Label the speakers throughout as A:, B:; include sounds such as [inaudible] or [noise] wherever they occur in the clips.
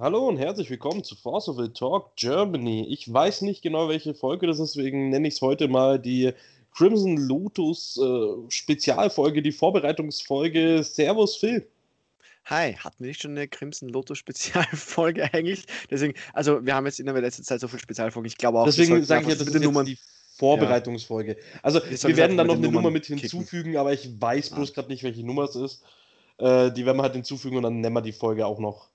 A: Hallo und herzlich willkommen zu Force of the Talk Germany. Ich weiß nicht genau, welche Folge das ist, deswegen nenne ich es heute mal die Crimson Lotus äh, Spezialfolge, die Vorbereitungsfolge. Servus Phil.
B: Hi, hatten wir nicht schon eine Crimson Lotus Spezialfolge [laughs] eigentlich? Deswegen, also wir haben jetzt in der letzten Zeit so viele Spezialfolgen. Ich glaube auch,
A: deswegen sage ich ja, das ist Nummern die Vorbereitungsfolge. Also wir werden dann noch eine Nummer mit hinzufügen, kicken. aber ich weiß bloß ah. gerade nicht, welche Nummer es ist. Äh, die werden wir halt hinzufügen und dann nennen wir die Folge auch noch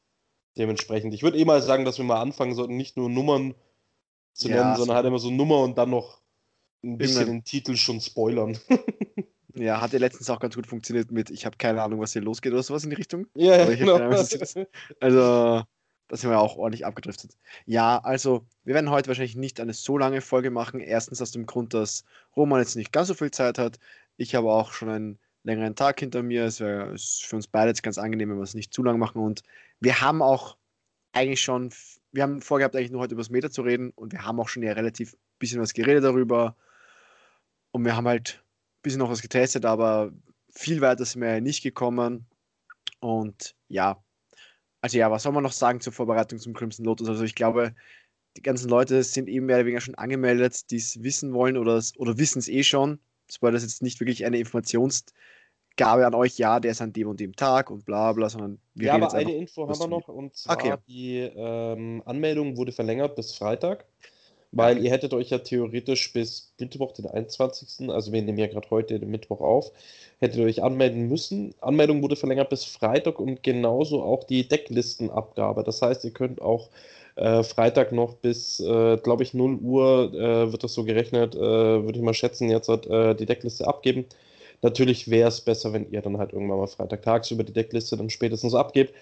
A: dementsprechend. Ich würde eh mal sagen, dass wir mal anfangen sollten, nicht nur Nummern zu ja, nennen, sondern halt immer so Nummer und dann noch ein bisschen den Titel schon spoilern. [laughs]
B: ja, hat ja letztens auch ganz gut funktioniert mit, ich habe keine Ahnung, was hier losgeht oder sowas in die Richtung.
A: Ja, ja genau. Ahnung,
B: also, da sind wir auch ordentlich abgedriftet. Ja, also, wir werden heute wahrscheinlich nicht eine so lange Folge machen. Erstens aus dem Grund, dass Roman jetzt nicht ganz so viel Zeit hat. Ich habe auch schon einen längeren Tag hinter mir. Es wäre für uns beide jetzt ganz angenehm, wenn wir es nicht zu lang machen. Und wir haben auch eigentlich schon, wir haben vorgehabt, eigentlich nur heute über das Meta zu reden und wir haben auch schon ja relativ bisschen was geredet darüber. Und wir haben halt ein bisschen noch was getestet, aber viel weiter sind wir ja nicht gekommen. Und ja, also ja, was soll man noch sagen zur Vorbereitung zum Crimson Lotus? Also ich glaube, die ganzen Leute sind eben mehr oder weniger schon angemeldet, die es wissen wollen oder, oder wissen es eh schon. War das jetzt nicht wirklich eine Informationsgabe an euch, ja, der ist an dem und dem Tag und bla bla, sondern
A: wir Ja, aber eine Info haben wir noch und zwar okay. die ähm, Anmeldung wurde verlängert bis Freitag, weil ihr hättet euch ja theoretisch bis Mittwoch, den 21., also wir nehmen ja gerade heute den Mittwoch auf, hättet ihr euch anmelden müssen. Anmeldung wurde verlängert bis Freitag und genauso auch die Decklistenabgabe. Das heißt, ihr könnt auch äh, Freitag noch bis, äh, glaube ich, 0 Uhr äh, wird das so gerechnet, äh, würde ich mal schätzen, jetzt hat äh, die Deckliste abgeben. Natürlich wäre es besser, wenn ihr dann halt irgendwann mal Freitag tagsüber die Deckliste dann spätestens abgebt.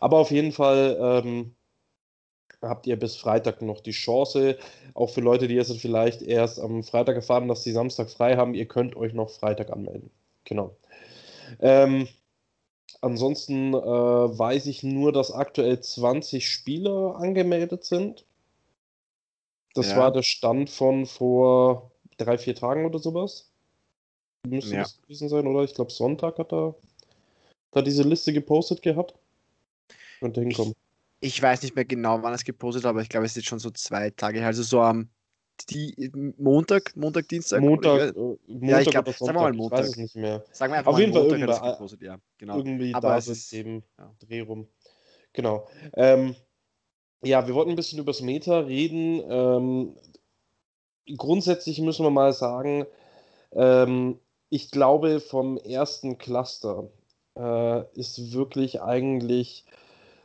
A: Aber auf jeden Fall ähm, habt ihr bis Freitag noch die Chance. Auch für Leute, die jetzt vielleicht erst am Freitag erfahren, dass sie Samstag frei haben, ihr könnt euch noch Freitag anmelden. Genau. Ähm, Ansonsten äh, weiß ich nur, dass aktuell 20 Spieler angemeldet sind. Das ja. war der Stand von vor drei, vier Tagen oder sowas. Müsste ja. das gewesen sein, oder? Ich glaube, Sonntag hat er da diese Liste gepostet gehabt.
B: Könnte hinkommen. Ich, ich, weiß nicht mehr genau, wann es gepostet hat, aber ich glaube, es ist jetzt schon so zwei Tage. Also so am die, Montag, Montag, Dienstag?
A: Montag, oder, Montag
B: ja, ich glaube, sagen wir mal
A: Montag. Ich weiß es nicht mehr.
B: Sagen wir einfach
A: Auf jeden Fall irgendwann, gepostet, ja, genau. irgendwie Aber da ist eben ja. Dreh rum. Genau. Ähm, ja, wir wollten ein bisschen über das Meta reden. Ähm, grundsätzlich müssen wir mal sagen, ähm, ich glaube, vom ersten Cluster äh, ist wirklich eigentlich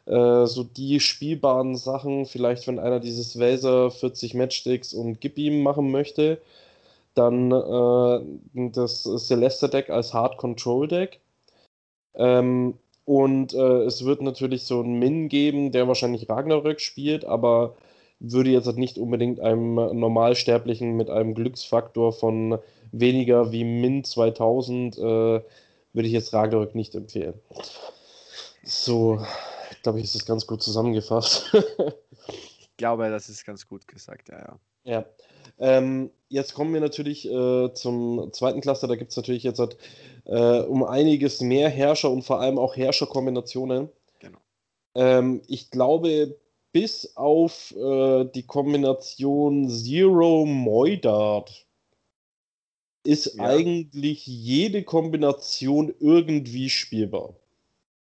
A: äh, so die spielbaren Sachen, vielleicht wenn einer dieses Vaser 40 Matchsticks und Gib ihm machen möchte, dann äh, das Celeste Deck als Hard Control Deck. Ähm, und äh, es wird natürlich so einen Min geben, der wahrscheinlich Ragnarök spielt, aber würde jetzt halt nicht unbedingt einem Normalsterblichen mit einem Glücksfaktor von weniger wie Min 2000, äh, würde ich jetzt Ragnarök nicht empfehlen. So, glaube ich, ist das ganz gut zusammengefasst. [laughs]
B: ich glaube, das ist ganz gut gesagt, ja, ja.
A: Ja. Ähm, jetzt kommen wir natürlich äh, zum zweiten Cluster. Da gibt es natürlich jetzt halt, äh, um einiges mehr Herrscher und vor allem auch Herrscherkombinationen. Genau. Ähm, ich glaube, bis auf äh, die Kombination Zero Moidart ist ja. eigentlich jede Kombination irgendwie spielbar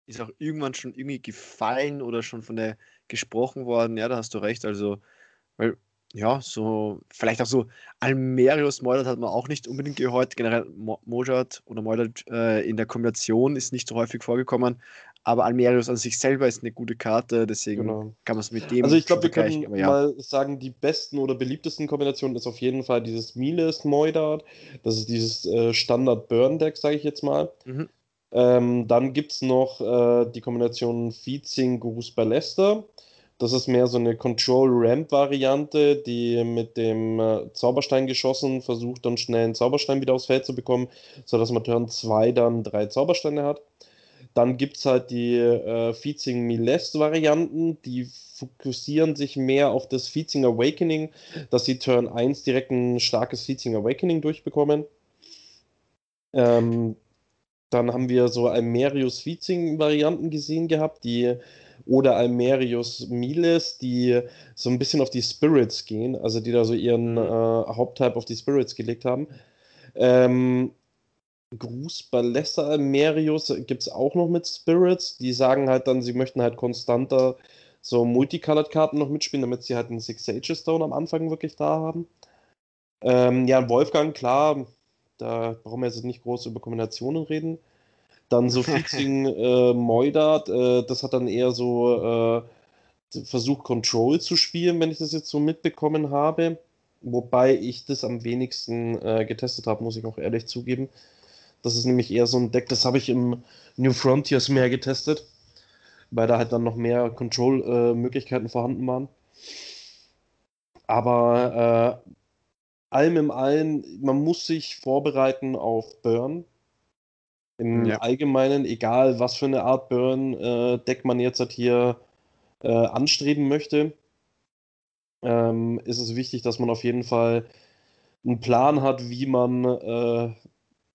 B: ist auch irgendwann schon irgendwie gefallen oder schon von der gesprochen worden. Ja, da hast du recht. Also, weil, ja, so, vielleicht auch so Almerius Moidert hat man auch nicht unbedingt gehört. Generell Mojat oder Moidert äh, in der Kombination ist nicht so häufig vorgekommen. Aber Almerius an sich selber ist eine gute Karte, deswegen genau. kann man es mit dem.
A: Also ich glaube, wir können ja. mal sagen, die besten oder beliebtesten Kombinationen ist auf jeden Fall dieses Miles Moidart. Das ist dieses äh, Standard-Burn-Deck, sage ich jetzt mal. Mhm. Ähm, dann gibt es noch äh, die Kombination Feedzing Gurus Ballester. Das ist mehr so eine Control-Ramp-Variante, die mit dem äh, Zauberstein geschossen versucht, dann schnell einen Zauberstein wieder aufs Feld zu bekommen, sodass man Turn 2 dann drei Zaubersteine hat. Dann gibt es halt die äh, Feedzing Milest-Varianten, die fokussieren sich mehr auf das Feedzing Awakening, dass sie Turn 1 direkt ein starkes Feedzing Awakening durchbekommen. Ähm, dann haben wir so Almerius Feedzing-Varianten gesehen gehabt, die oder Almerius Miles, die so ein bisschen auf die Spirits gehen, also die da so ihren mhm. äh, Haupttype auf die Spirits gelegt haben. Ähm, Gruß Balessa Almerius gibt es auch noch mit Spirits. Die sagen halt dann, sie möchten halt konstanter so Multicolored-Karten noch mitspielen, damit sie halt einen Six Sages Stone am Anfang wirklich da haben. Ähm, ja, Wolfgang, klar, da brauchen wir jetzt nicht groß über Kombinationen reden. Dann so [laughs] Fixing äh, Moidat, äh, das hat dann eher so äh, versucht, Control zu spielen, wenn ich das jetzt so mitbekommen habe. Wobei ich das am wenigsten äh, getestet habe, muss ich auch ehrlich zugeben. Das ist nämlich eher so ein Deck, das habe ich im New Frontiers mehr getestet, weil da halt dann noch mehr Control-Möglichkeiten vorhanden waren. Aber äh, allem im Allen, man muss sich vorbereiten auf Burn. Im ja. Allgemeinen, egal was für eine Art Burn-Deck äh, man jetzt halt hier äh, anstreben möchte, ähm, ist es wichtig, dass man auf jeden Fall einen Plan hat, wie man äh,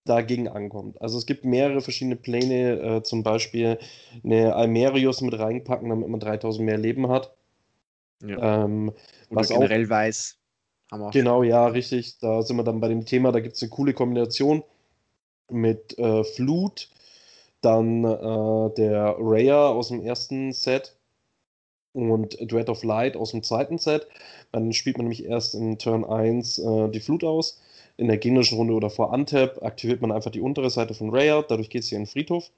A: dagegen ankommt. Also es gibt mehrere verschiedene Pläne, äh, zum Beispiel eine Almerius mit reinpacken, damit man 3000 mehr Leben hat.
B: Ja. Ähm, was generell auch, weiß.
A: Genau, ja, richtig. Da sind wir dann bei dem Thema. Da gibt es eine coole Kombination mit äh, Flut, dann äh, der Raya aus dem ersten Set und Dread of Light aus dem zweiten Set. Dann spielt man nämlich erst in Turn 1 äh, die Flut aus. In der gegnerischen Runde oder vor Untap aktiviert man einfach die untere Seite von Raya, dadurch geht es hier in den Friedhof.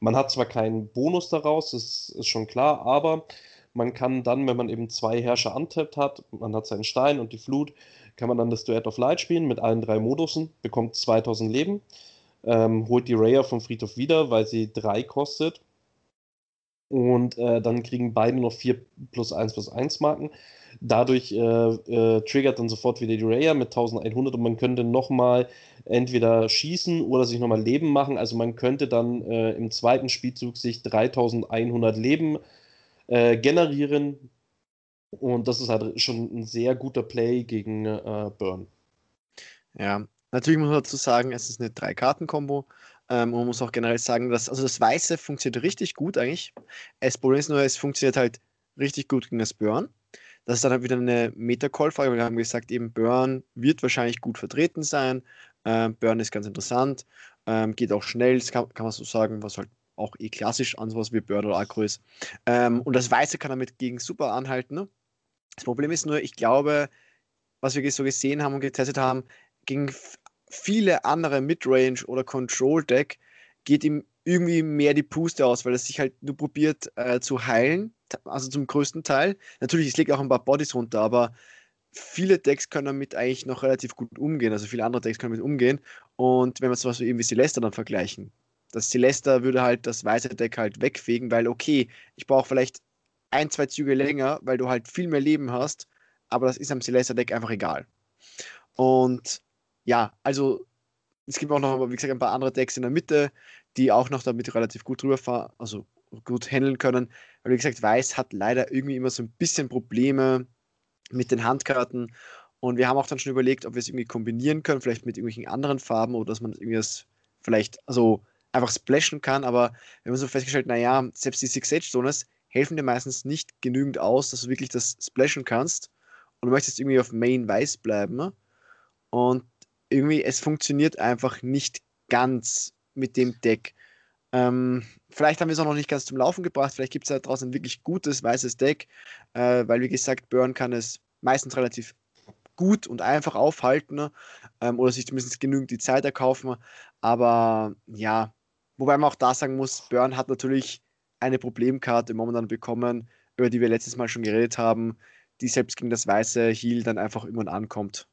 A: Man hat zwar keinen Bonus daraus, das ist schon klar, aber man kann dann, wenn man eben zwei Herrscher untappt hat, man hat seinen Stein und die Flut, kann man dann das Duet of Light spielen mit allen drei Modusen, bekommt 2000 Leben, ähm, holt die Raya vom Friedhof wieder, weil sie drei kostet und äh, dann kriegen beide noch 4 plus 1 plus 1 Marken. Dadurch äh, äh, triggert dann sofort wieder die Raya mit 1100 und man könnte nochmal entweder schießen oder sich nochmal Leben machen. Also man könnte dann äh, im zweiten Spielzug sich 3100 Leben äh, generieren. Und das ist halt schon ein sehr guter Play gegen äh, Burn.
B: Ja, natürlich muss man dazu sagen, es ist eine Drei-Karten-Kombo. Ähm, man muss auch generell sagen, dass also das Weiße funktioniert richtig gut eigentlich. Das Problem ist nur, es funktioniert halt richtig gut gegen das Burn. Das ist dann halt wieder eine Meta-Call-Frage, weil wir haben gesagt, eben Burn wird wahrscheinlich gut vertreten sein. Ähm, Burn ist ganz interessant, ähm, geht auch schnell, das kann, kann, man so sagen, was halt auch eh klassisch an sowas wie Burn oder ist. Ähm, und das Weiße kann damit gegen super anhalten. Ne? Das Problem ist nur, ich glaube, was wir so gesehen haben und getestet haben, gegen viele andere Midrange oder Control Deck geht ihm irgendwie mehr die Puste aus, weil es sich halt nur probiert äh, zu heilen, also zum größten Teil. Natürlich, es legt auch ein paar Bodies runter, aber viele Decks können damit eigentlich noch relativ gut umgehen. Also viele andere Decks können damit umgehen. Und wenn wir zum Beispiel eben wie Celeste dann vergleichen, das Celeste würde halt das weiße Deck halt wegfegen, weil okay, ich brauche vielleicht ein, zwei Züge länger, weil du halt viel mehr Leben hast, aber das ist am Celeste Deck einfach egal. Und ja, also es gibt auch noch, wie gesagt, ein paar andere Decks in der Mitte, die auch noch damit relativ gut drüber fahren, also gut handeln können. Aber wie gesagt, Weiß hat leider irgendwie immer so ein bisschen Probleme mit den Handkarten. Und wir haben auch dann schon überlegt, ob wir es irgendwie kombinieren können, vielleicht mit irgendwelchen anderen Farben oder dass man irgendwie das vielleicht also einfach splashen kann. Aber wir haben so festgestellt, naja, selbst die Six Edge Zones helfen dir meistens nicht genügend aus, dass du wirklich das splashen kannst. Und du möchtest irgendwie auf Main Weiß bleiben. Und irgendwie, es funktioniert einfach nicht ganz mit dem Deck. Ähm, vielleicht haben wir es auch noch nicht ganz zum Laufen gebracht. Vielleicht gibt es da draußen ein wirklich gutes weißes Deck, äh, weil wie gesagt, Burn kann es meistens relativ gut und einfach aufhalten ähm, oder sich zumindest genügend die Zeit erkaufen. Aber ja, wobei man auch da sagen muss, Burn hat natürlich eine Problemkarte momentan bekommen, über die wir letztes Mal schon geredet haben, die selbst gegen das weiße Heal dann einfach irgendwann ankommt.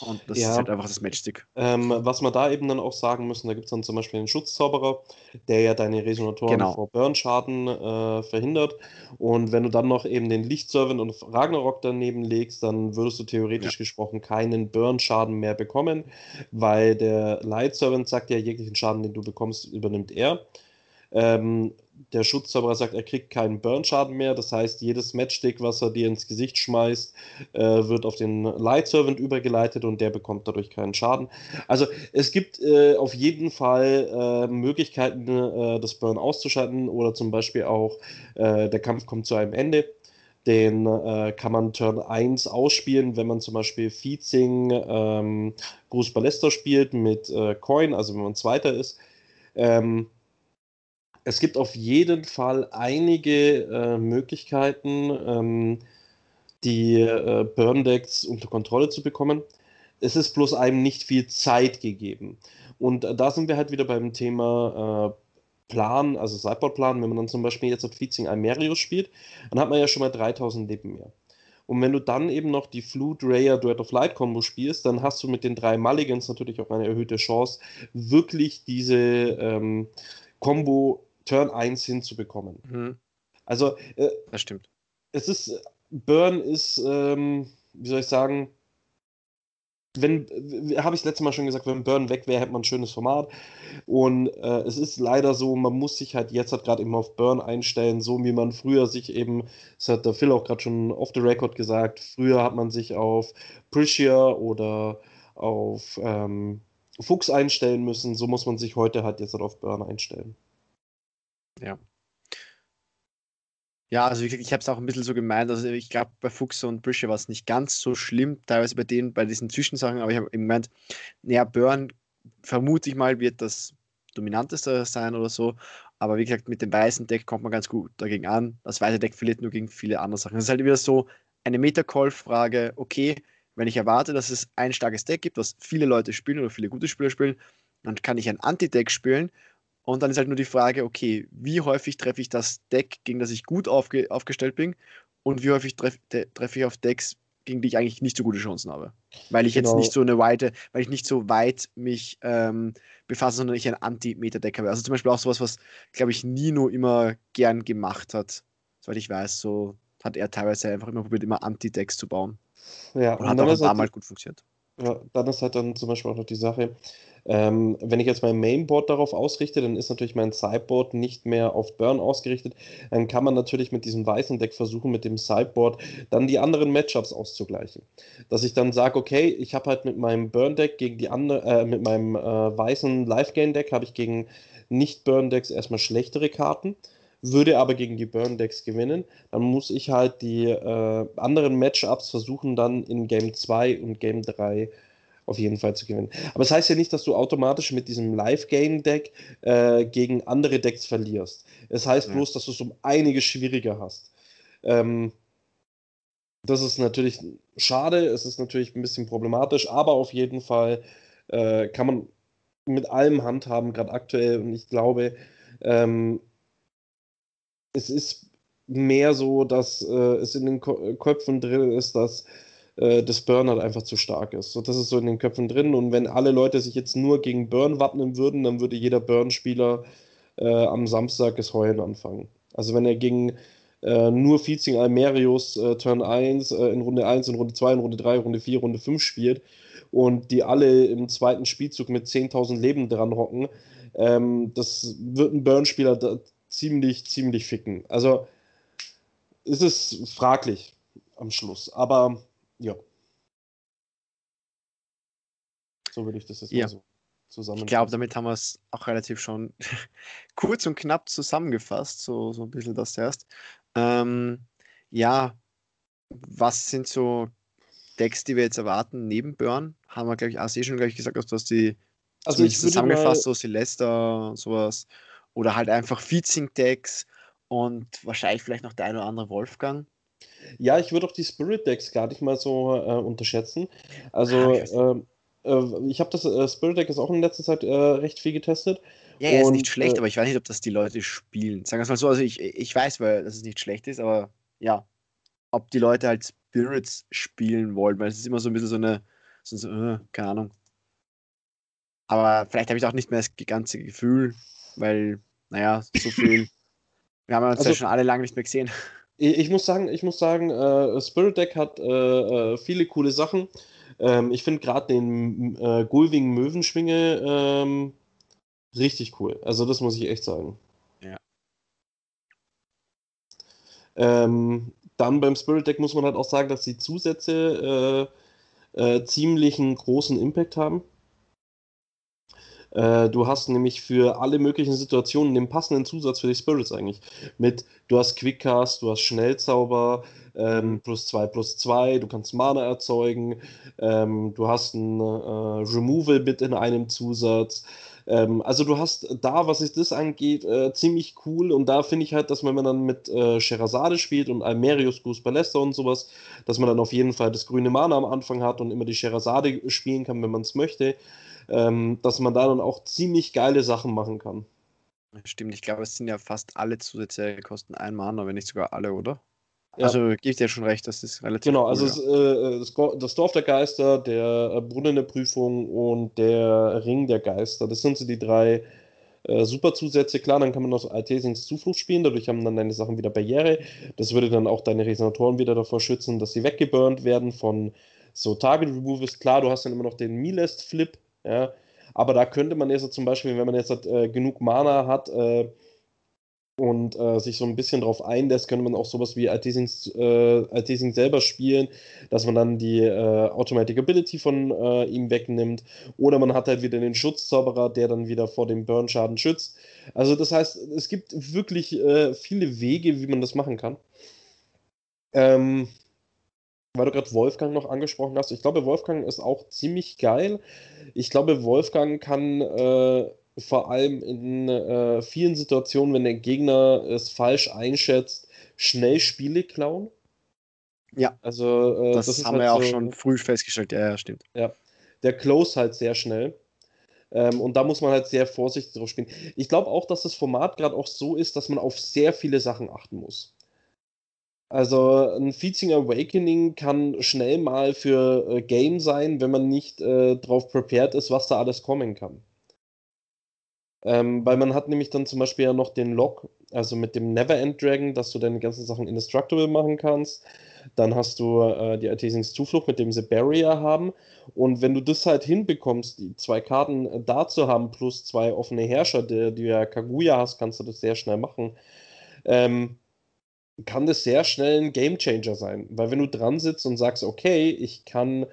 B: Und das ja. ist halt einfach das Matchstick.
A: Ähm, was wir da eben dann auch sagen müssen, da gibt es dann zum Beispiel den Schutzzauberer, der ja deine Resonatoren genau. vor Burnschaden äh, verhindert. Und wenn du dann noch eben den Lichtservant und Ragnarok daneben legst, dann würdest du theoretisch ja. gesprochen keinen Burnschaden mehr bekommen, weil der Light Servant sagt ja, jeglichen Schaden, den du bekommst, übernimmt er. Ähm, der Schutzzauberer sagt, er kriegt keinen Burn-Schaden mehr. Das heißt, jedes Matchstick, was er dir ins Gesicht schmeißt, äh, wird auf den Light Servant übergeleitet und der bekommt dadurch keinen Schaden. Also es gibt äh, auf jeden Fall äh, Möglichkeiten, äh, das Burn auszuschalten oder zum Beispiel auch, äh, der Kampf kommt zu einem Ende. Den äh, kann man Turn 1 ausspielen, wenn man zum Beispiel Feedzing ähm, Gruß Ballester spielt mit Coin, also wenn man Zweiter ist. Ähm, es gibt auf jeden Fall einige äh, Möglichkeiten, ähm, die äh, Burn-Decks unter Kontrolle zu bekommen. Es ist bloß einem nicht viel Zeit gegeben. Und äh, da sind wir halt wieder beim Thema äh, Plan, also Sideboard-Plan. Wenn man dann zum Beispiel jetzt auf Feedzing Almerius spielt, dann hat man ja schon mal 3000 Leben mehr. Und wenn du dann eben noch die Flute Rayer Duet of Light Combo spielst, dann hast du mit den drei Mulligans natürlich auch eine erhöhte Chance, wirklich diese ähm, Combo Turn 1 hinzubekommen. Mhm. Also,
B: äh, das stimmt.
A: Es ist, Burn ist, ähm, wie soll ich sagen, wenn, habe ich das letzte Mal schon gesagt, wenn Burn weg wäre, hätte man ein schönes Format. Und äh, es ist leider so, man muss sich halt jetzt halt gerade eben auf Burn einstellen, so wie man früher sich eben, das hat der Phil auch gerade schon off the record gesagt, früher hat man sich auf Priscia oder auf ähm, Fuchs einstellen müssen, so muss man sich heute halt jetzt halt auf Burn einstellen.
B: Ja. Ja, also gesagt, ich habe es auch ein bisschen so gemeint, also ich glaube, bei Fuchs und Brische war es nicht ganz so schlimm, teilweise bei denen, bei diesen Zwischensachen, aber ich habe gemeint, naja, Burn, vermute ich mal, wird das dominanteste sein oder so, aber wie gesagt, mit dem weißen Deck kommt man ganz gut dagegen an. Das weiße Deck verliert nur gegen viele andere Sachen. Es ist halt wieder so eine Meta-Call-Frage, okay, wenn ich erwarte, dass es ein starkes Deck gibt, was viele Leute spielen oder viele gute Spieler spielen, dann kann ich ein Anti-Deck spielen und dann ist halt nur die Frage, okay, wie häufig treffe ich das Deck, gegen das ich gut aufge aufgestellt bin und wie häufig treffe treff ich auf Decks, gegen die ich eigentlich nicht so gute Chancen habe. Weil ich genau. jetzt nicht so eine weite, weil ich nicht so weit mich ähm, befasse, sondern ich ein Anti-Meta-Deck habe. Also zum Beispiel auch sowas, was, glaube ich, Nino immer gern gemacht hat. Soweit ich weiß, so hat er teilweise einfach immer probiert, immer Anti-Decks zu bauen. Ja, und, und hat auch paar Mal gut funktioniert.
A: Ja, dann ist halt dann zum Beispiel auch noch die Sache, ähm, wenn ich jetzt mein Mainboard darauf ausrichte, dann ist natürlich mein Sideboard nicht mehr auf Burn ausgerichtet. Dann kann man natürlich mit diesem weißen Deck versuchen, mit dem Sideboard dann die anderen Matchups auszugleichen. Dass ich dann sage, okay, ich habe halt mit meinem Burn-Deck gegen die andere, äh, mit meinem äh, weißen Life-Gain-Deck habe ich gegen Nicht-Burn-Decks erstmal schlechtere Karten würde aber gegen die Burn-Decks gewinnen, dann muss ich halt die äh, anderen Matchups versuchen, dann in Game 2 und Game 3 auf jeden Fall zu gewinnen. Aber es das heißt ja nicht, dass du automatisch mit diesem Live-Game-Deck äh, gegen andere Decks verlierst. Es heißt ja. bloß, dass du es um einiges schwieriger hast. Ähm, das ist natürlich schade, es ist natürlich ein bisschen problematisch, aber auf jeden Fall äh, kann man mit allem handhaben, gerade aktuell. Und ich glaube, ähm, es ist mehr so, dass äh, es in den Ko Köpfen drin ist, dass äh, das Burn halt einfach zu stark ist. So, das ist so in den Köpfen drin. Und wenn alle Leute sich jetzt nur gegen Burn wappnen würden, dann würde jeder Burn-Spieler äh, am Samstag das Heulen anfangen. Also wenn er gegen äh, nur Feezing Almerius äh, Turn 1 äh, in Runde 1, in Runde 2, in Runde 3, Runde 4, Runde 5 spielt und die alle im zweiten Spielzug mit 10.000 Leben dran hocken, ähm, das wird ein Burn-Spieler ziemlich, ziemlich ficken. Also ist es fraglich am Schluss. Aber ja.
B: So würde ich das jetzt ja. mal so zusammen. Ich glaube, damit haben wir es auch relativ schon [laughs] kurz und knapp zusammengefasst, so, so ein bisschen das erst. Ähm, ja, was sind so Decks, die wir jetzt erwarten neben Burn? Haben wir, glaube ich, auch eh schon gleich gesagt, dass die also ich zusammengefasst, mal... so Celesta, sowas. Oder halt einfach Feedzing-Decks und wahrscheinlich vielleicht noch der ein oder andere Wolfgang.
A: Ja, ich würde auch die Spirit Decks gar nicht mal so äh, unterschätzen. Also, ah, äh, äh, ich habe das äh, Spirit Deck ist auch in letzter Zeit äh, recht viel getestet.
B: Ja, er ist nicht schlecht, äh, aber ich weiß nicht, ob das die Leute spielen. Sagen wir es mal so, also ich, ich weiß, weil dass es nicht schlecht ist, aber ja, ob die Leute halt Spirits spielen wollen, weil es ist immer so ein bisschen so eine, so, so keine Ahnung. Aber vielleicht habe ich auch nicht mehr das ganze Gefühl, weil, naja, so viel. wir haben uns also, ja schon alle lange nicht mehr gesehen.
A: Ich, ich muss sagen, ich muss sagen, äh, Spirit Deck hat äh, äh viele coole Sachen. Ähm, ich finde gerade den äh, Gulwing Möwenschwinge ähm, richtig cool. Also das muss ich echt sagen. Ja. Ähm, dann beim Spirit Deck muss man halt auch sagen, dass die Zusätze äh, äh, ziemlich einen großen Impact haben. Äh, du hast nämlich für alle möglichen Situationen den passenden Zusatz für die Spirits eigentlich. Mit, du hast Quickcast, du hast Schnellzauber, ähm, plus 2 plus 2, du kannst Mana erzeugen, ähm, du hast ein äh, Removal bit in einem Zusatz. Ähm, also du hast da, was sich das angeht, äh, ziemlich cool und da finde ich halt, dass wenn man dann mit äh, Sherazade spielt und Almerius, Goose Ballester und sowas, dass man dann auf jeden Fall das grüne Mana am Anfang hat und immer die Sherazade spielen kann, wenn man es möchte ähm, dass man da dann auch ziemlich geile Sachen machen kann.
B: Stimmt, ich glaube, es sind ja fast alle Zusätze kosten ein Mana, wenn nicht sogar alle, oder? Ja. Also gibt ja schon recht, das ist relativ.
A: Genau, cool, also ja. es, äh, das Dorf der Geister, der Brunnen der Prüfung und der Ring der Geister, das sind so die drei äh, super Zusätze. Klar, dann kann man noch Altesings Zuflucht spielen, dadurch haben dann deine Sachen wieder Barriere. Das würde dann auch deine Resonatoren wieder davor schützen, dass sie weggeburnt werden von so Target Removals. Klar, du hast dann immer noch den Milest Flip, ja? Aber da könnte man jetzt zum Beispiel, wenn man jetzt äh, genug Mana hat äh, und äh, sich so ein bisschen drauf einlässt, könnte man auch sowas wie Altesing äh, selber spielen, dass man dann die äh, Automatic Ability von äh, ihm wegnimmt. Oder man hat halt wieder den Schutzzauberer, der dann wieder vor dem Burn-Schaden schützt. Also das heißt, es gibt wirklich viele Wege, wie man das machen kann. Ähm, weil du gerade Wolfgang noch angesprochen hast, ich glaube, Wolfgang ist auch ziemlich geil. Ich glaube, Wolfgang kann äh, vor allem in äh, vielen Situationen, wenn der Gegner es falsch einschätzt, schnell Spiele klauen.
B: Ja, also äh, das, das haben halt wir auch so, schon früh festgestellt. Ja, ja, stimmt.
A: Ja, der close halt sehr schnell. Ähm, und da muss man halt sehr vorsichtig drauf spielen. Ich glaube auch, dass das Format gerade auch so ist, dass man auf sehr viele Sachen achten muss. Also ein Featuring Awakening kann schnell mal für äh, Game sein, wenn man nicht äh, darauf prepared ist, was da alles kommen kann. Ähm, weil man hat nämlich dann zum Beispiel ja noch den Lock, also mit dem Neverend Dragon, dass du deine ganzen Sachen indestructible machen kannst. Dann hast du äh, die Artesings Zuflucht, mit dem sie Barrier haben. Und wenn du das halt hinbekommst, die zwei Karten äh, da zu haben, plus zwei offene Herrscher, die, die du ja Kaguya hast, kannst du das sehr schnell machen. Ähm, kann das sehr schnell ein Gamechanger sein. Weil wenn du dran sitzt und sagst, okay, ich kann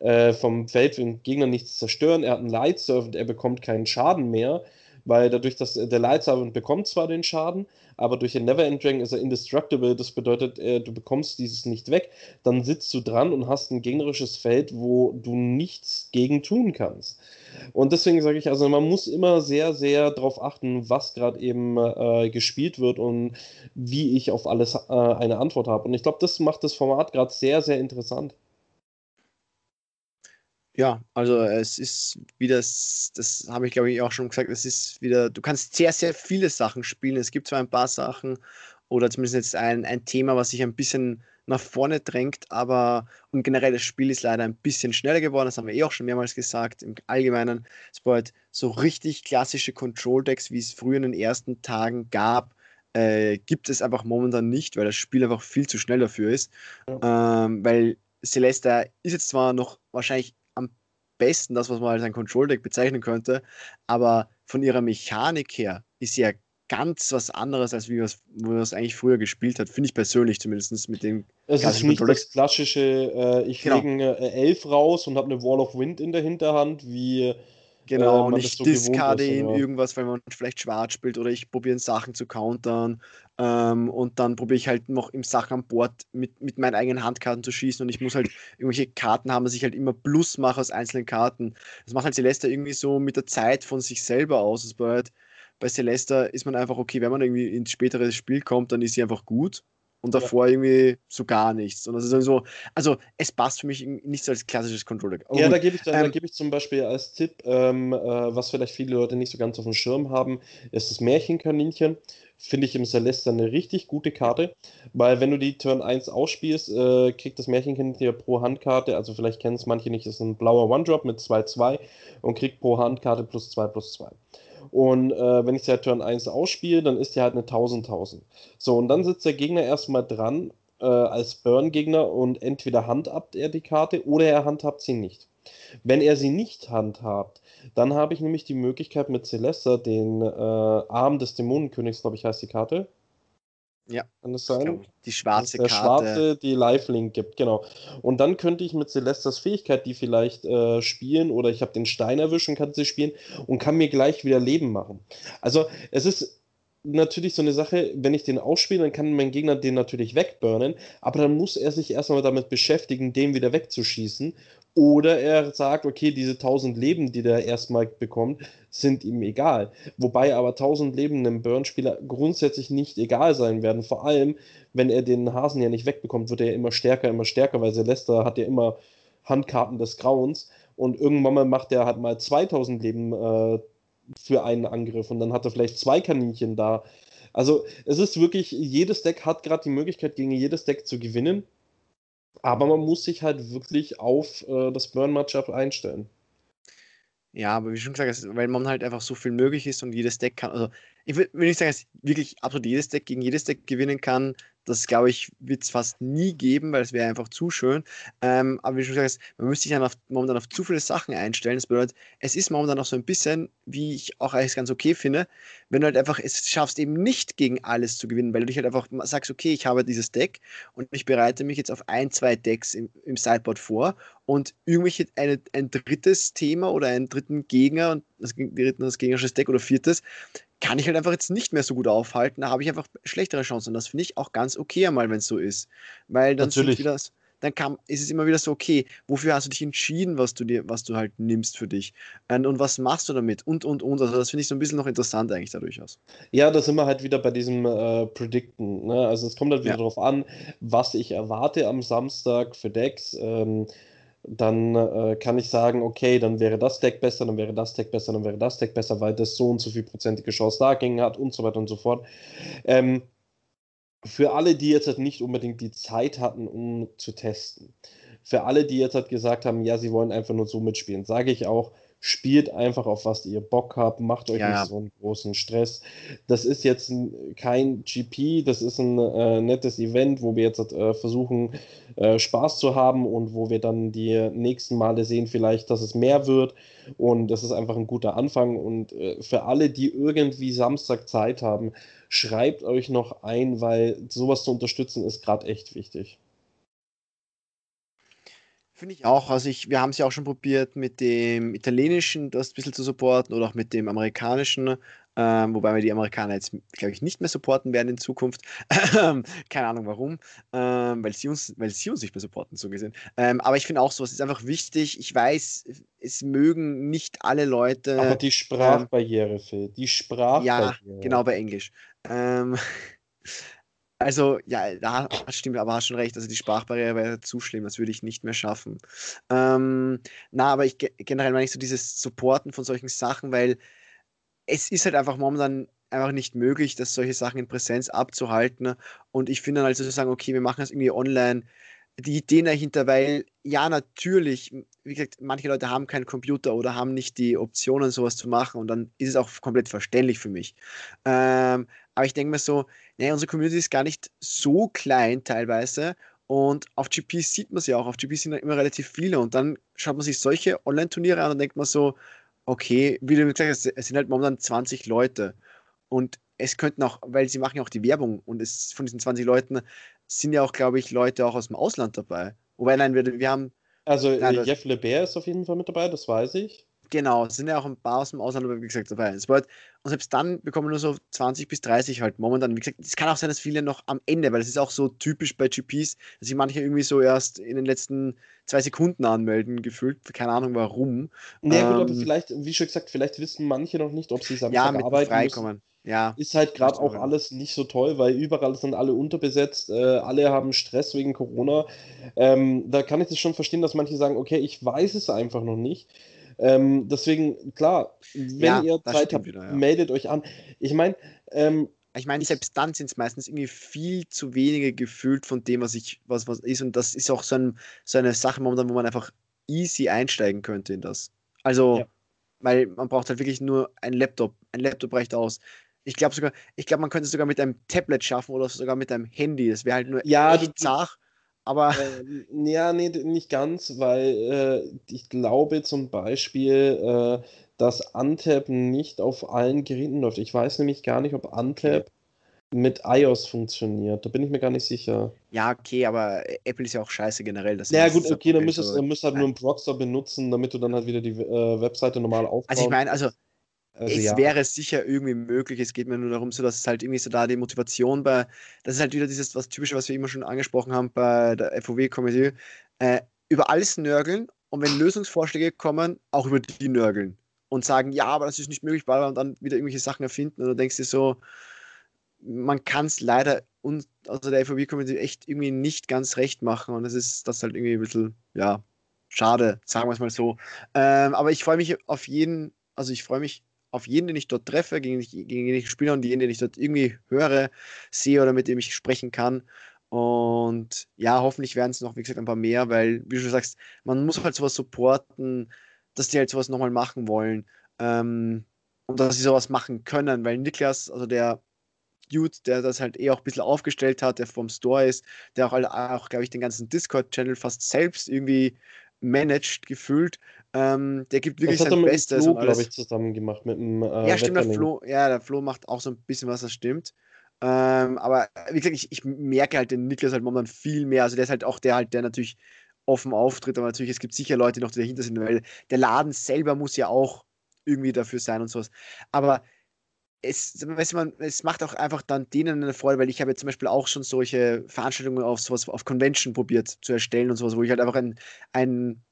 A: äh, vom Feld den Gegner nichts zerstören, er hat einen Light Servant, er bekommt keinen Schaden mehr, weil dadurch, dass der Light Servant bekommt zwar den Schaden, aber durch den Never End Dragon ist er indestructible, das bedeutet, äh, du bekommst dieses nicht weg, dann sitzt du dran und hast ein gegnerisches Feld, wo du nichts gegen tun kannst. Und deswegen sage ich, also man muss immer sehr, sehr darauf achten, was gerade eben äh, gespielt wird und wie ich auf alles äh, eine Antwort habe. Und ich glaube, das macht das Format gerade sehr, sehr interessant.
B: Ja, also es ist wieder, das, das habe ich glaube ich auch schon gesagt, es ist wieder, du kannst sehr, sehr viele Sachen spielen. Es gibt zwar ein paar Sachen oder zumindest jetzt ein, ein Thema, was sich ein bisschen nach vorne drängt, aber und generell das Spiel ist leider ein bisschen schneller geworden, das haben wir eh auch schon mehrmals gesagt. Im Allgemeinen, es war halt so richtig klassische Control-Decks, wie es früher in den ersten Tagen gab, äh, gibt es einfach momentan nicht, weil das Spiel einfach viel zu schnell dafür ist. Ja. Ähm, weil Celeste ist jetzt zwar noch wahrscheinlich besten das, was man als ein Control-Deck bezeichnen könnte, aber von ihrer Mechanik her ist sie ja ganz was anderes, als wie man es eigentlich früher gespielt hat, finde ich persönlich zumindest mit dem.
A: Es ist nicht das klassische, äh, ich genau. lege eine Elf raus und habe eine Wall of Wind in der Hinterhand, wie.
B: Genau, und ich discarde in irgendwas, weil man vielleicht schwarz spielt oder ich probiere Sachen zu countern ähm, und dann probiere ich halt noch im Sachen am Board mit, mit meinen eigenen Handkarten zu schießen und ich muss halt irgendwelche Karten haben, dass ich halt immer Plus mache aus einzelnen Karten. Das macht halt Celeste irgendwie so mit der Zeit von sich selber aus. Halt, bei Celeste ist man einfach, okay, wenn man irgendwie ins spätere Spiel kommt, dann ist sie einfach gut und davor ja. irgendwie so gar nichts. Und das ist so, also es passt für mich nicht so als klassisches Controller.
A: Oh, ja, da gebe ich, ähm, geb ich zum Beispiel als Tipp, ähm, äh, was vielleicht viele Leute nicht so ganz auf dem Schirm haben, ist das Märchenkaninchen. Finde ich im Celeste eine richtig gute Karte, weil wenn du die Turn 1 ausspielst, äh, kriegt das Märchenkaninchen pro Handkarte, also vielleicht kennen es manche nicht, ist ein blauer One-Drop mit 2-2 und kriegt pro Handkarte plus 2 plus 2. Und äh, wenn ich halt Turn 1 ausspiele, dann ist die halt eine 1000-1000. So, und dann sitzt der Gegner erstmal dran äh, als Burn-Gegner und entweder handhabt er die Karte oder er handhabt sie nicht. Wenn er sie nicht handhabt, dann habe ich nämlich die Möglichkeit mit Celesta den äh, Arm des Dämonenkönigs, glaube ich, heißt die Karte.
B: Ja.
A: Kann das sein?
B: Die schwarze
A: der
B: Karte.
A: schwarze, die Live-Link gibt, genau. Und dann könnte ich mit Celestas Fähigkeit die vielleicht äh, spielen oder ich habe den Stein erwischt und kann sie spielen und kann mir gleich wieder Leben machen. Also es ist natürlich so eine Sache, wenn ich den ausspiele, dann kann mein Gegner den natürlich wegburnen, aber dann muss er sich erstmal damit beschäftigen, den wieder wegzuschießen. Oder er sagt, okay, diese 1000 Leben, die der erstmal bekommt, sind ihm egal. Wobei aber 1000 Leben einem Burn-Spieler grundsätzlich nicht egal sein werden. Vor allem, wenn er den Hasen ja nicht wegbekommt, wird er ja immer stärker, immer stärker, weil Celeste hat ja immer Handkarten des Grauens. Und irgendwann mal macht er halt mal 2000 Leben äh, für einen Angriff und dann hat er vielleicht zwei Kaninchen da. Also es ist wirklich, jedes Deck hat gerade die Möglichkeit, gegen jedes Deck zu gewinnen. Aber man muss sich halt wirklich auf äh, das Burn-Matchup einstellen.
B: Ja, aber wie schon gesagt, weil man halt einfach so viel möglich ist und jedes Deck kann, also ich will nicht sagen, dass wirklich absolut jedes Deck gegen jedes Deck gewinnen kann. Das glaube ich, wird es fast nie geben, weil es wäre einfach zu schön. Ähm, aber wie schon gesagt, man müsste sich dann auf, momentan auf zu viele Sachen einstellen. Das bedeutet, es ist momentan noch so ein bisschen, wie ich auch eigentlich ganz okay finde, wenn du halt einfach es schaffst, eben nicht gegen alles zu gewinnen, weil du dich halt einfach sagst, okay, ich habe dieses Deck und ich bereite mich jetzt auf ein, zwei Decks im, im Sideboard vor und irgendwelche eine, ein drittes Thema oder einen dritten Gegner und das, das gegnerische Deck oder viertes kann ich halt einfach jetzt nicht mehr so gut aufhalten. Da habe ich einfach schlechtere Chancen. Und das finde ich auch ganz okay einmal, wenn es so ist. Weil dann
A: Natürlich.
B: wieder, dann kann, ist es immer wieder so, okay, wofür hast du dich entschieden, was du dir, was du halt nimmst für dich? Und, und was machst du damit? Und, und, und. Also das finde ich so ein bisschen noch interessant eigentlich dadurch aus.
A: Ja, da sind wir halt wieder bei diesem äh, Predicten. Ne? Also es kommt halt wieder
B: Ja.
A: darauf an, was ich erwarte am Samstag für Decks. Ähm, dann äh, kann ich sagen, okay, dann wäre das Deck besser, dann wäre das Deck besser, dann wäre das Deck besser, weil das so und so viel prozentige Chance dagegen hat und so weiter und so fort. Ähm, für alle, die jetzt halt nicht unbedingt die Zeit hatten, um zu testen, für alle, die jetzt halt gesagt haben, ja, sie wollen einfach nur so mitspielen, sage ich auch, spielt einfach auf was ihr Bock habt, macht euch
B: Ja,
A: nicht so einen großen Stress. Das ist jetzt ein, kein GP, das ist ein äh, nettes Event, wo wir jetzt äh, versuchen, äh, Spaß zu haben und wo wir dann die nächsten Male sehen, vielleicht, dass es mehr wird. Und das ist einfach ein guter Anfang. Und äh, für alle, die irgendwie Samstag Zeit haben, schreibt euch noch ein, weil sowas zu unterstützen ist gerade echt wichtig.
B: Finde ich auch. Also ich, wir haben es ja auch schon probiert mit dem italienischen, das ein bisschen zu supporten oder auch mit dem amerikanischen, ähm, wobei wir die Amerikaner jetzt, glaube ich, nicht mehr supporten werden in Zukunft. Keine Ahnung warum, ähm, weil, sie uns, weil sie uns nicht mehr supporten, so gesehen. Ähm, aber ich finde auch so, es ist einfach wichtig. Ich weiß, es mögen nicht alle Leute.
A: Aber die Sprachbarriere, Phil, die Sprachbarriere.
B: Ja, genau bei Englisch. Also, ja, da stimmt, aber hast schon recht. Also, die Sprachbarriere wäre zu schlimm, das würde ich nicht mehr schaffen. Ähm, na, aber ich ge- generell meine ich so dieses Supporten von solchen Sachen, weil es ist halt einfach momentan einfach nicht möglich, dass solche Sachen in Präsenz abzuhalten. Und ich finde dann also zu sagen, okay, wir machen das irgendwie online. Die Ideen dahinter, weil ja, natürlich, wie gesagt, manche Leute haben keinen Computer oder haben nicht die Optionen, sowas zu machen. Und dann ist es auch komplett verständlich für mich. Ähm, aber ich denke mir so, naja, unsere Community ist gar nicht so klein teilweise. Und auf GPs sieht man ja auch. Auf GPs sind ja immer relativ viele. Und dann schaut man sich solche Online-Turniere an und denkt man so, okay, wie du gesagt hast, es sind halt momentan 20 Leute. Und es könnten auch, weil sie machen ja auch die Werbung und es von diesen 20 Leuten sind ja auch, glaube ich, Leute auch aus dem Ausland dabei. Wobei, nein, wir, wir haben,
A: Also
B: Nein,
A: Jeff LeBert ist auf jeden Fall mit dabei, das weiß ich.
B: Genau, es sind ja auch ein paar aus dem Ausland, aber wie gesagt, dabei. Es wird, und selbst dann bekommen wir nur so 20 bis 30 halt momentan. Wie gesagt, es kann auch sein, dass viele noch am Ende, weil es ist auch so typisch bei GPs, dass sich manche irgendwie so erst in den letzten zwei Sekunden anmelden, gefühlt. Keine Ahnung warum.
A: Nee, gut, aber
B: Ähm,
A: vielleicht, wie schon gesagt, vielleicht wissen manche noch nicht, ob sie Samstag
B: Ja, mit
A: arbeiten müssen.
B: Freikommen. Ja,
A: Ist halt gerade auch alles nicht so toll, weil überall sind alle unterbesetzt, äh, alle haben Stress wegen Corona. Ähm, da kann ich das schon verstehen, dass manche sagen, okay, ich weiß es einfach noch nicht. Ähm, deswegen, klar, wenn
B: Ja,
A: ihr Zeit habt,
B: wieder, ja.
A: meldet euch an. Ich meine, ähm,
B: Ich meine, selbst dann sind es meistens irgendwie viel zu wenige gefühlt von dem, was ich, was, was ist. Und das ist auch so, ein, so eine Sache momentan, wo man einfach easy einsteigen könnte in das. Also,
A: Ja.
B: weil man braucht halt wirklich nur ein Laptop. Ein Laptop reicht aus. Ich glaube sogar, ich glaube, man könnte es sogar mit einem Tablet schaffen oder sogar mit einem Handy. Das wäre halt nur
A: Ja,
B: echt zart. Aber
A: äh, ja, nee, nicht ganz, weil äh, ich glaube zum Beispiel, äh, dass Antep nicht auf allen Geräten läuft. Ich weiß nämlich gar nicht, ob Antep mit iOS funktioniert. Da bin ich mir gar nicht sicher.
B: Ja, okay, aber Apple ist ja auch scheiße generell.
A: Das ja, gut, okay, dann müsstest du halt nur einen Proxer benutzen, damit du dann halt wieder die äh, Webseite normal aufbaust.
B: Also ich meine, also, also, es ja. wäre sicher irgendwie möglich. Es geht mir nur darum, so dass es halt irgendwie so da die Motivation bei, das ist halt wieder dieses was typische, was wir immer schon angesprochen haben bei der FOW-Kommission, äh, über alles nörgeln und wenn Lösungsvorschläge kommen, auch über die nörgeln und sagen, ja, aber das ist nicht möglich, weil und dann wieder irgendwelche Sachen erfinden und du denkst dir so, man kann es leider und also der FOB-Community echt irgendwie nicht ganz recht machen und das ist das halt irgendwie ein bisschen, ja, schade, sagen wir es mal so. Ähm, aber ich freue mich auf jeden, also ich freue mich auf jeden, den ich dort treffe, gegen, gegen den ich spiele und jeden, den ich dort irgendwie höre, sehe oder mit dem ich sprechen kann. Und ja, hoffentlich werden es noch, wie gesagt, ein paar mehr, weil, wie du schon sagst, man muss halt sowas supporten, dass die halt sowas nochmal machen wollen. Ähm, und dass sie sowas machen können, weil Niklas, also der Dude, der das halt eh auch ein bisschen aufgestellt hat, der vom Store ist, der auch, auch glaube ich, den ganzen Discord-Channel fast selbst irgendwie managed, gefühlt. Ähm, der gibt wirklich das sein Bestes.
A: Flo, glaube ich, zusammen gemacht mit dem.
B: Äh, ja, stimmt, der Flo, ja, der Flo macht auch so ein bisschen was, das stimmt. Ähm, aber wie gesagt, ich, ich, merke halt den Niklas halt momentan viel mehr. Also der ist halt auch der halt, der natürlich offen auftritt, aber natürlich, es gibt sicher Leute noch, die dahinter sind, weil der Laden selber muss ja auch irgendwie dafür sein und sowas. Aber es, weißt man, es macht auch einfach dann denen eine Freude, weil ich habe zum Beispiel auch schon solche Veranstaltungen auf sowas auf Convention probiert zu erstellen und sowas, wo ich halt einfach einen,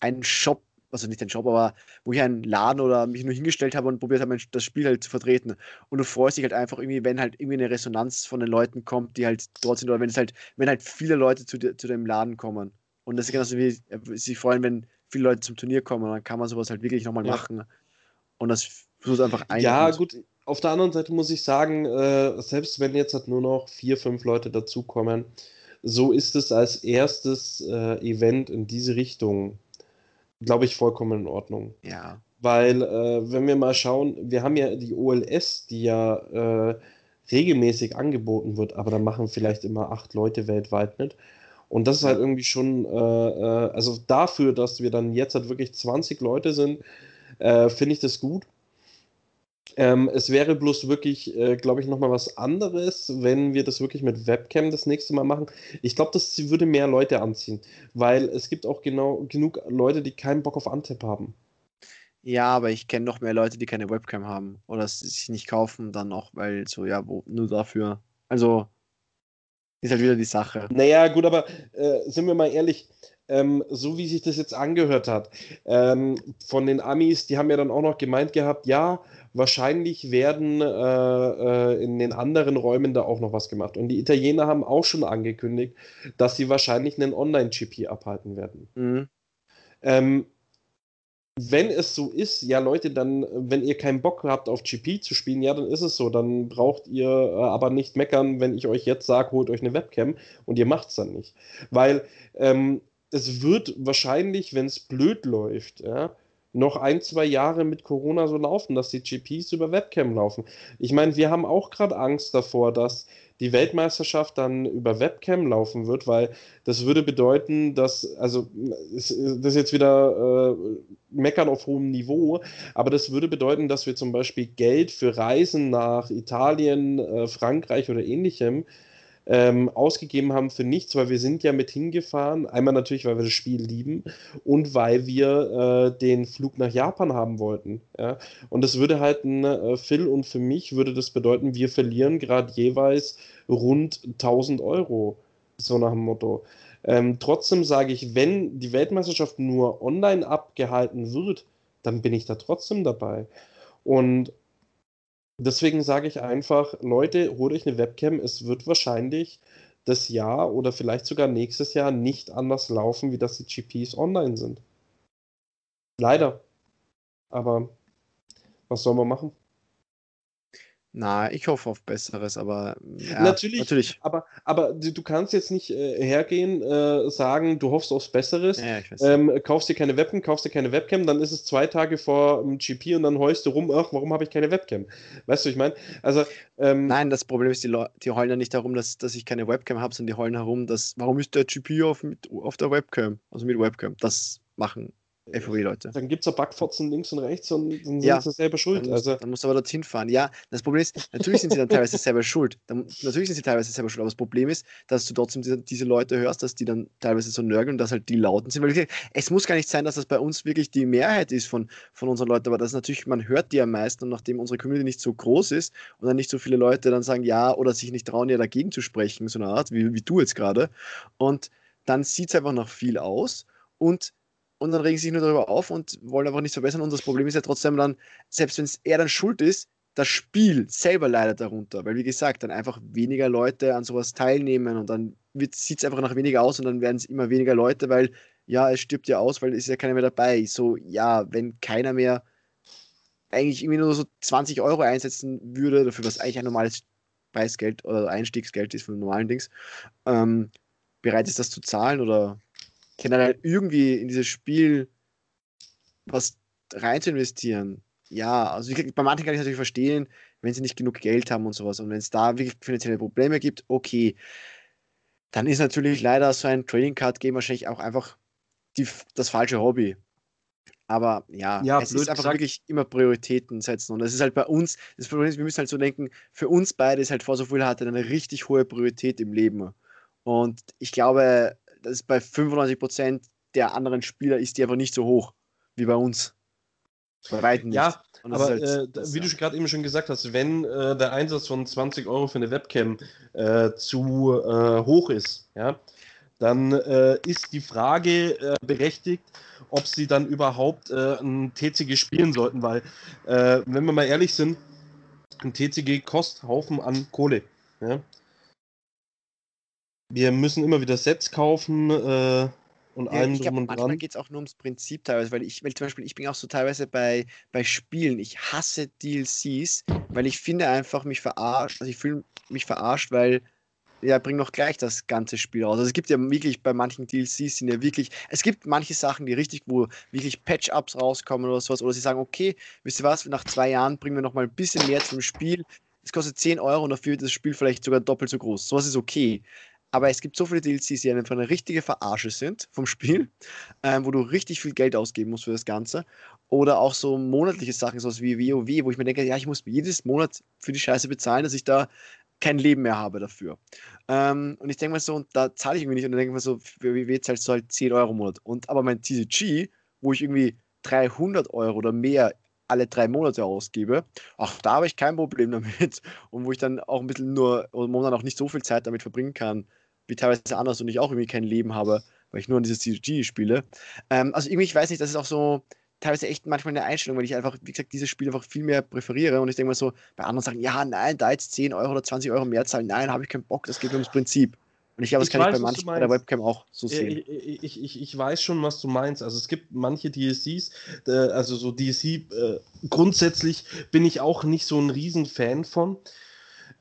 B: einen, Shop, also nicht den Shop, aber wo ich einen Laden oder mich nur hingestellt habe und probiert habe, das Spiel halt zu vertreten. Und du freust dich halt einfach irgendwie, wenn halt irgendwie eine Resonanz von den Leuten kommt, die halt dort sind, oder wenn es halt, wenn halt viele Leute zu, zu dem Laden kommen. Und das ist genauso wie äh, sich freuen, wenn viele Leute zum Turnier kommen, dann kann man sowas halt wirklich nochmal ja. machen. Und das versucht einfach
A: ein. Ja, gut, auf der anderen Seite muss ich sagen, äh, selbst wenn jetzt halt nur noch vier, fünf Leute dazukommen, so ist es als erstes äh, Event in diese Richtung, glaube ich, vollkommen in Ordnung.
B: Ja.
A: Weil, äh, wenn wir mal schauen, wir haben ja die OLS, die ja äh, regelmäßig angeboten wird, aber da machen vielleicht immer acht Leute weltweit mit. Und das ist halt irgendwie schon, äh, äh, also dafür, dass wir dann jetzt halt wirklich 20 Leute sind, finde ich das gut. Ähm, es wäre bloß wirklich, äh, glaube ich, nochmal was anderes, wenn wir das wirklich mit Webcam das nächste Mal machen. Ich glaube, das würde mehr Leute anziehen, weil es gibt auch genau genug Leute, die keinen Bock auf Antip haben.
B: Ja, aber ich kenne noch mehr Leute, die keine Webcam haben oder es sich nicht kaufen, dann auch, weil so, ja, wo, nur dafür. Also, ist halt wieder die Sache.
A: Naja, gut, aber äh, sind wir mal ehrlich, ähm, so wie sich das jetzt angehört hat, ähm, von den Amis, die haben ja dann auch noch gemeint gehabt, ja, wahrscheinlich werden äh, äh, in den anderen Räumen da auch noch was gemacht. Und die Italiener haben auch schon angekündigt, dass sie wahrscheinlich einen Online-GP abhalten werden. Mhm. Ähm, wenn es so ist, ja Leute, dann, wenn ihr keinen Bock habt auf GP zu spielen, ja, dann ist es so. Dann braucht ihr äh, aber nicht meckern, wenn ich euch jetzt sage, holt euch eine Webcam und ihr macht es dann nicht. Weil ähm, es wird wahrscheinlich, wenn es blöd läuft, ja, noch ein, zwei Jahre mit Corona so laufen, dass die GPs über Webcam laufen. Ich meine, wir haben auch gerade Angst davor, dass die Weltmeisterschaft dann über Webcam laufen wird, weil das würde bedeuten, dass, also das ist jetzt wieder äh, meckern auf hohem Niveau, aber das würde bedeuten, dass wir zum Beispiel Geld für Reisen nach Italien, äh, Frankreich oder ähnlichem ähm, ausgegeben haben für nichts, weil wir sind ja mit hingefahren. Einmal natürlich, weil wir das Spiel lieben und weil wir äh, den Flug nach Japan haben wollten. Ja? Und das würde halt ein äh, Phil und für mich würde das bedeuten, wir verlieren gerade jeweils rund 1000 Euro. So nach dem Motto. Ähm, trotzdem sage ich, wenn die Weltmeisterschaft nur online abgehalten wird, dann bin ich da trotzdem dabei. Und Deswegen sage ich einfach, Leute, holt euch eine Webcam. Es wird wahrscheinlich das Jahr oder vielleicht sogar nächstes Jahr nicht anders laufen, wie dass die GPs online sind. Leider. Aber was soll man machen?
B: Na, ich hoffe auf Besseres, aber
A: ja, natürlich, natürlich. Aber, aber du kannst jetzt nicht äh, hergehen, äh, sagen, du hoffst aufs Besseres, ja, ähm, kaufst dir keine Webcam, kaufst dir keine Webcam, dann ist es zwei Tage vor dem GP und dann heust du rum, ach, warum habe ich keine Webcam? Weißt du, ich meine? Also,
B: ähm, Nein, das Problem ist, die, Le die heulen ja nicht darum, dass, dass ich keine Webcam habe, sondern die heulen herum, dass, warum ist der GP auf, mit, auf der Webcam, also mit Webcam? Das machen FOE-Leute.
A: Dann gibt es ja Backfotzen links und rechts und dann
B: Ja,
A: sind sie selber schuld.
B: Dann, musst,
A: also,
B: dann musst du aber dorthin fahren. Ja, das Problem ist, natürlich sind sie dann teilweise selber schuld. Dann, natürlich sind sie teilweise selber schuld, aber das Problem ist, dass du trotzdem diese, diese Leute hörst, dass die dann teilweise so nörgeln, dass halt die Lauten sind. Weil gesagt, es muss gar nicht sein, dass das bei uns wirklich die Mehrheit ist von, von unseren Leuten, aber das ist natürlich, man hört die am meisten und nachdem unsere Community nicht so groß ist und dann nicht so viele Leute dann sagen ja oder sich nicht trauen, ja dagegen zu sprechen, so eine Art, wie, wie du jetzt gerade. Und dann sieht es einfach noch viel aus und und dann regen sie sich nur darüber auf und wollen einfach nichts verbessern. Und das Problem ist ja trotzdem dann, selbst wenn es er dann schuld ist, das Spiel selber leidet darunter. Weil, wie gesagt, dann einfach weniger Leute an sowas teilnehmen und dann sieht es einfach nach weniger aus und dann werden es immer weniger Leute, weil ja, es stirbt ja aus, weil es ist ja keiner mehr dabei. So, ja, wenn keiner mehr eigentlich irgendwie nur so 20 Euro einsetzen würde, dafür was eigentlich ein normales Preisgeld oder Einstiegsgeld ist von normalen Dings, ähm, bereit ist, das zu zahlen oder generell irgendwie in dieses Spiel was rein zu investieren. Ja, also wie, bei manchen kann ich natürlich verstehen, wenn sie nicht genug Geld haben und sowas. Und wenn es da wirklich finanzielle Probleme gibt, okay. Dann ist natürlich leider so ein Trading Card Game wahrscheinlich auch einfach die, das falsche Hobby. Aber ja,
A: Ja,
B: es ist einfach
A: gesagt.
B: wirklich immer Prioritäten setzen. Und das ist halt bei uns, das Problem ist, wir müssen halt so denken, für uns beide ist halt Forza Full hatte eine richtig hohe Priorität im Leben. Und ich glaube, das ist bei 95% der anderen Spieler ist die einfach nicht so hoch wie bei uns. Bei weitem nicht.
A: ja, aber
B: halt-
A: äh, wie du gerade eben schon gesagt hast, wenn äh, der Einsatz von 20 Euro für eine Webcam äh, zu äh, hoch ist, ja, dann äh, ist die Frage äh, berechtigt, ob sie dann überhaupt ein TCG spielen sollten, weil, wenn wir mal ehrlich sind, ein TCG kostet Haufen an Kohle. Ja? Wir müssen immer wieder Sets kaufen äh, und
B: Ja,
A: allem drum und
B: manchmal
A: dran.
B: geht es auch nur ums Prinzip teilweise, weil ich, weil zum Beispiel, ich bin auch so teilweise bei, bei Spielen, ich hasse DLCs, weil ich finde einfach mich verarscht, also ich fühle mich verarscht, weil ja, bring doch gleich das ganze Spiel raus. Also es gibt ja wirklich bei manchen DLCs sind ja wirklich, es gibt manche Sachen, die richtig, wo wirklich Patch-Ups rauskommen oder sowas, oder sie sagen, okay, wisst ihr was, nach zwei Jahren bringen wir noch mal ein bisschen mehr zum Spiel. Es kostet 10 Euro und dafür wird das Spiel vielleicht sogar doppelt so groß. Sowas ist okay. Aber es gibt so viele DLCs, die einfach eine richtige Verarsche sind vom Spiel, ähm, wo du richtig viel Geld ausgeben musst für das Ganze. Oder auch so monatliche Sachen, sowas wie WoW, wo ich mir denke, ja, ich muss jedes Monat für die Scheiße bezahlen, dass ich da kein Leben mehr habe dafür. Ähm, und ich denke mal so, und da zahle ich irgendwie nicht. Und dann denke ich mir so, für WoW zahlst du halt 10 Euro im Monat. Und aber mein TCG, wo ich irgendwie 300 Euro oder mehr alle drei Monate ausgebe, ach, da habe ich kein Problem [laughs] damit. Und wo ich dann auch ein bisschen nur, oder momentan auch nicht so viel Zeit damit verbringen kann, wie teilweise anders und ich auch irgendwie kein Leben habe, weil ich nur an dieses TCG spiele. Ähm, also irgendwie, ich weiß nicht, das ist auch so teilweise echt manchmal eine Einstellung, weil ich einfach, wie gesagt, dieses Spiel einfach viel mehr präferiere und ich denke mal so, bei anderen sagen, ja, nein, da jetzt 10 Euro oder 20 Euro mehr zahlen, nein, habe ich keinen Bock, das geht nur ums Prinzip. Und ich glaube, das
A: Ich
B: kann
A: weiß,
B: ich bei manchen bei der. Webcam auch so sehen.
A: Ich, ich, ich, ich weiß schon, was du meinst. Also es gibt manche DLCs, äh, also so DLC, äh, grundsätzlich bin ich auch nicht so ein Riesenfan von.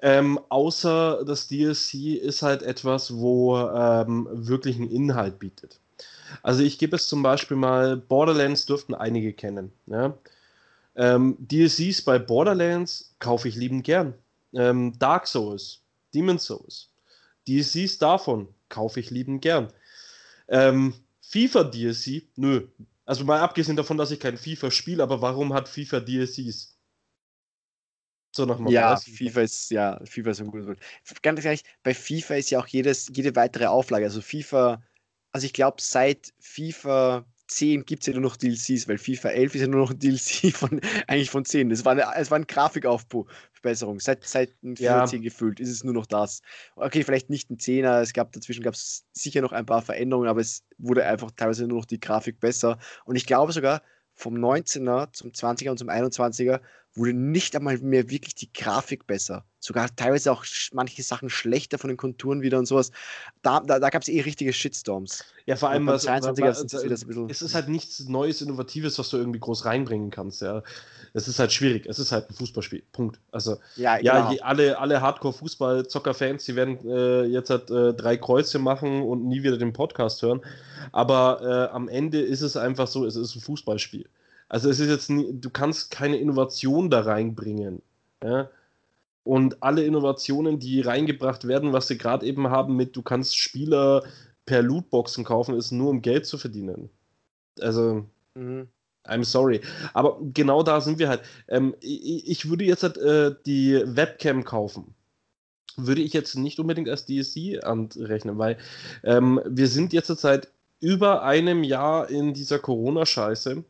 A: Ähm, außer das DLC ist halt etwas, wo ähm, wirklich einen Inhalt bietet. Also ich gebe es zum Beispiel mal, Borderlands dürften einige kennen. Ja? Ähm, DLCs bei Borderlands kaufe ich liebend gern. Ähm, Dark Souls, Demon's Souls, DLCs davon kaufe ich liebend gern. Ähm, FIFA DLC, nö. Also mal abgesehen davon, dass ich kein FIFA spiele, aber warum hat FIFA DLCs? So dem
B: Ja,
A: du?
B: FIFA ist, ja, FIFA ist ein gutes Wort. Ganz ehrlich, bei FIFA ist ja auch jedes, jede weitere Auflage, also FIFA, also ich glaube, seit FIFA 10 gibt es ja nur noch DLCs, weil FIFA 11 ist ja nur noch ein DLC [laughs] von, eigentlich von 10. Es war eine, es war eine Grafikaufbesserung. Seit, seit FIFA
A: Ja.
B: 10 gefüllt ist es nur noch das. Okay, vielleicht nicht ein 10er, es gab dazwischen gab es sicher noch ein paar Veränderungen, aber es wurde einfach teilweise nur noch die Grafik besser. Und ich glaube sogar, vom 19er zum 20er und zum 21er wurde nicht einmal mehr wirklich die Grafik besser. Sogar teilweise auch manche Sachen schlechter von den Konturen wieder und sowas. Da, da, da gab es eh richtige Shitstorms.
A: Ja, vor allem, was,
B: 22er
A: was,
B: sind es wieder so ein bisschen-
A: es ist halt nichts Neues, Innovatives, was du irgendwie groß reinbringen kannst. Ja, es ist halt schwierig. Es ist halt ein Fußballspiel. Punkt. Also
B: Ja,
A: ja,
B: genau.
A: je, alle, alle Hardcore-Fußball-Zocker-Fans, die werden äh, jetzt halt äh, drei Kreuze machen und nie wieder den Podcast hören. Aber äh, am Ende ist es einfach so, es ist ein Fußballspiel. Also es ist jetzt nie, du kannst keine Innovation da reinbringen. Ja? Und alle Innovationen, die reingebracht werden, was sie gerade eben haben mit, du kannst Spieler per Lootboxen kaufen, ist nur um Geld zu verdienen. Also Mhm. I'm sorry. Aber genau da sind wir halt. Ähm, ich, ich, würde jetzt halt, äh, die Webcam kaufen. Würde ich jetzt nicht unbedingt als DSC anrechnen, weil ähm, wir sind jetzt seit über einem Jahr in dieser Corona-Scheiße.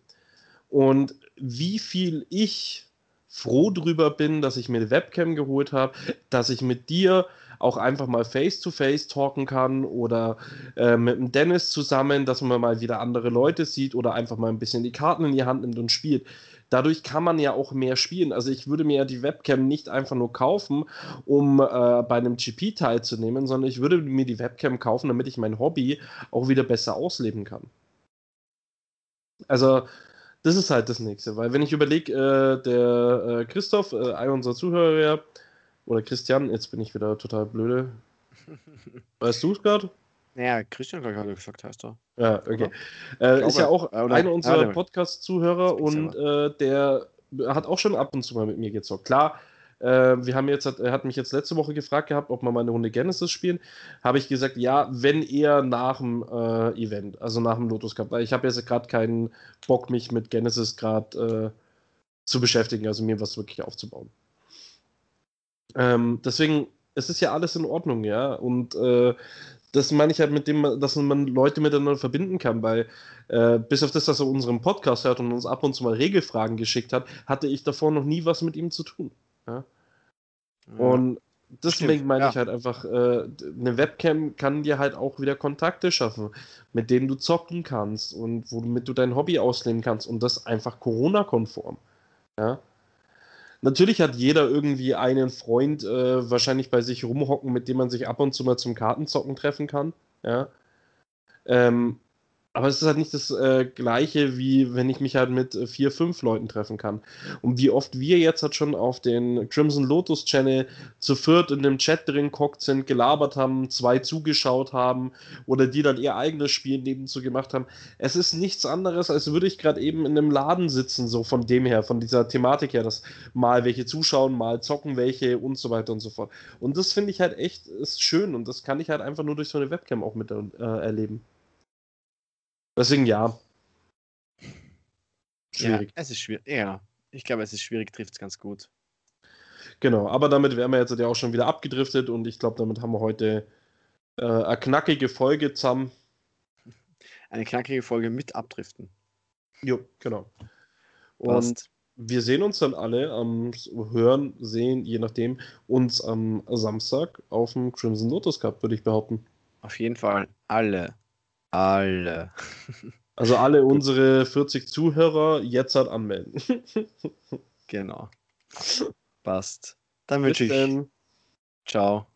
A: Und wie viel ich froh drüber bin, dass ich mir eine Webcam geholt habe, dass ich mit dir auch einfach mal face-to-face -face talken kann oder äh, mit dem Dennis zusammen, dass man mal wieder andere Leute sieht oder einfach mal ein bisschen die Karten in die Hand nimmt und spielt. Dadurch kann man ja auch mehr spielen. Also ich würde mir ja die Webcam nicht einfach nur kaufen, um äh, bei einem GP teilzunehmen, sondern ich würde mir die Webcam kaufen, damit ich mein Hobby auch wieder besser ausleben kann. Also das ist halt das Nächste, weil wenn ich überlege, äh, der äh, Christoph, äh, einer unserer Zuhörer, oder Christian, jetzt bin ich wieder total blöde. [laughs] Weißt du es gerade?
B: Naja, Christian, glaube ich, hat gesagt, heißt er.
A: Ja, okay. Äh, ist ja auch äh, einer unserer Podcast-Zuhörer und äh, der hat auch schon ab und zu mal mit mir gezockt. Klar, äh, wir haben jetzt, er hat mich jetzt letzte Woche gefragt gehabt, ob wir mal eine Runde Genesis spielen. Habe ich gesagt, ja, wenn eher nach dem äh, Event, also nach dem Lotus Cup. Weil ich habe jetzt gerade keinen Bock, mich mit Genesis gerade äh, zu beschäftigen, also mir was wirklich aufzubauen. Ähm, deswegen, es ist ja alles in Ordnung, ja. Und äh, das meine ich halt mit dem, dass man Leute miteinander verbinden kann, weil äh, bis auf das, dass er unseren Podcast hört und uns ab und zu mal Regelfragen geschickt hat, hatte ich davor noch nie was mit ihm zu tun. Ja? Ja. Und deswegen meine ja. ich halt einfach, äh, eine Webcam kann dir halt auch wieder Kontakte schaffen, mit denen du zocken kannst und womit du dein Hobby ausleben kannst und das einfach Corona-konform. Ja. Natürlich hat jeder irgendwie einen Freund äh, wahrscheinlich bei sich rumhocken, mit dem man sich ab und zu mal zum Kartenzocken treffen kann. Ja. Ähm, aber es ist halt nicht das äh, Gleiche, wie wenn ich mich halt mit äh, vier, fünf Leuten treffen kann. Und wie oft wir jetzt halt schon auf den Crimson Lotus Channel zu viert in dem Chat drin gehockt sind, gelabert haben, zwei zugeschaut haben oder die dann ihr eigenes Spiel nebenzu gemacht haben. Es ist nichts anderes, als würde ich gerade eben in einem Laden sitzen, so von dem her, von dieser Thematik her, dass mal welche zuschauen, mal zocken welche und so weiter und so fort. Und das finde ich halt echt ist schön und das kann ich halt einfach nur durch so eine Webcam auch mit äh, erleben. Deswegen ja.
B: Schwierig. Ja, es ist schwierig. Ja, ich glaube, es ist schwierig, trifft es ganz gut.
A: Genau, aber damit wären wir jetzt ja auch schon wieder abgedriftet und ich glaube, damit haben wir heute äh, eine knackige Folge zusammen.
B: Eine knackige Folge mit Abdriften.
A: Jo, genau. Und Passt. wir sehen uns dann alle am Hören, Sehen, je nachdem, uns am Samstag auf dem Crimson Lotus Cup, würde ich behaupten.
B: Auf jeden Fall alle. Alle.
A: Also alle unsere 40 Zuhörer jetzt halt anmelden.
B: genau. Passt. Dann wünsche ich. Ciao.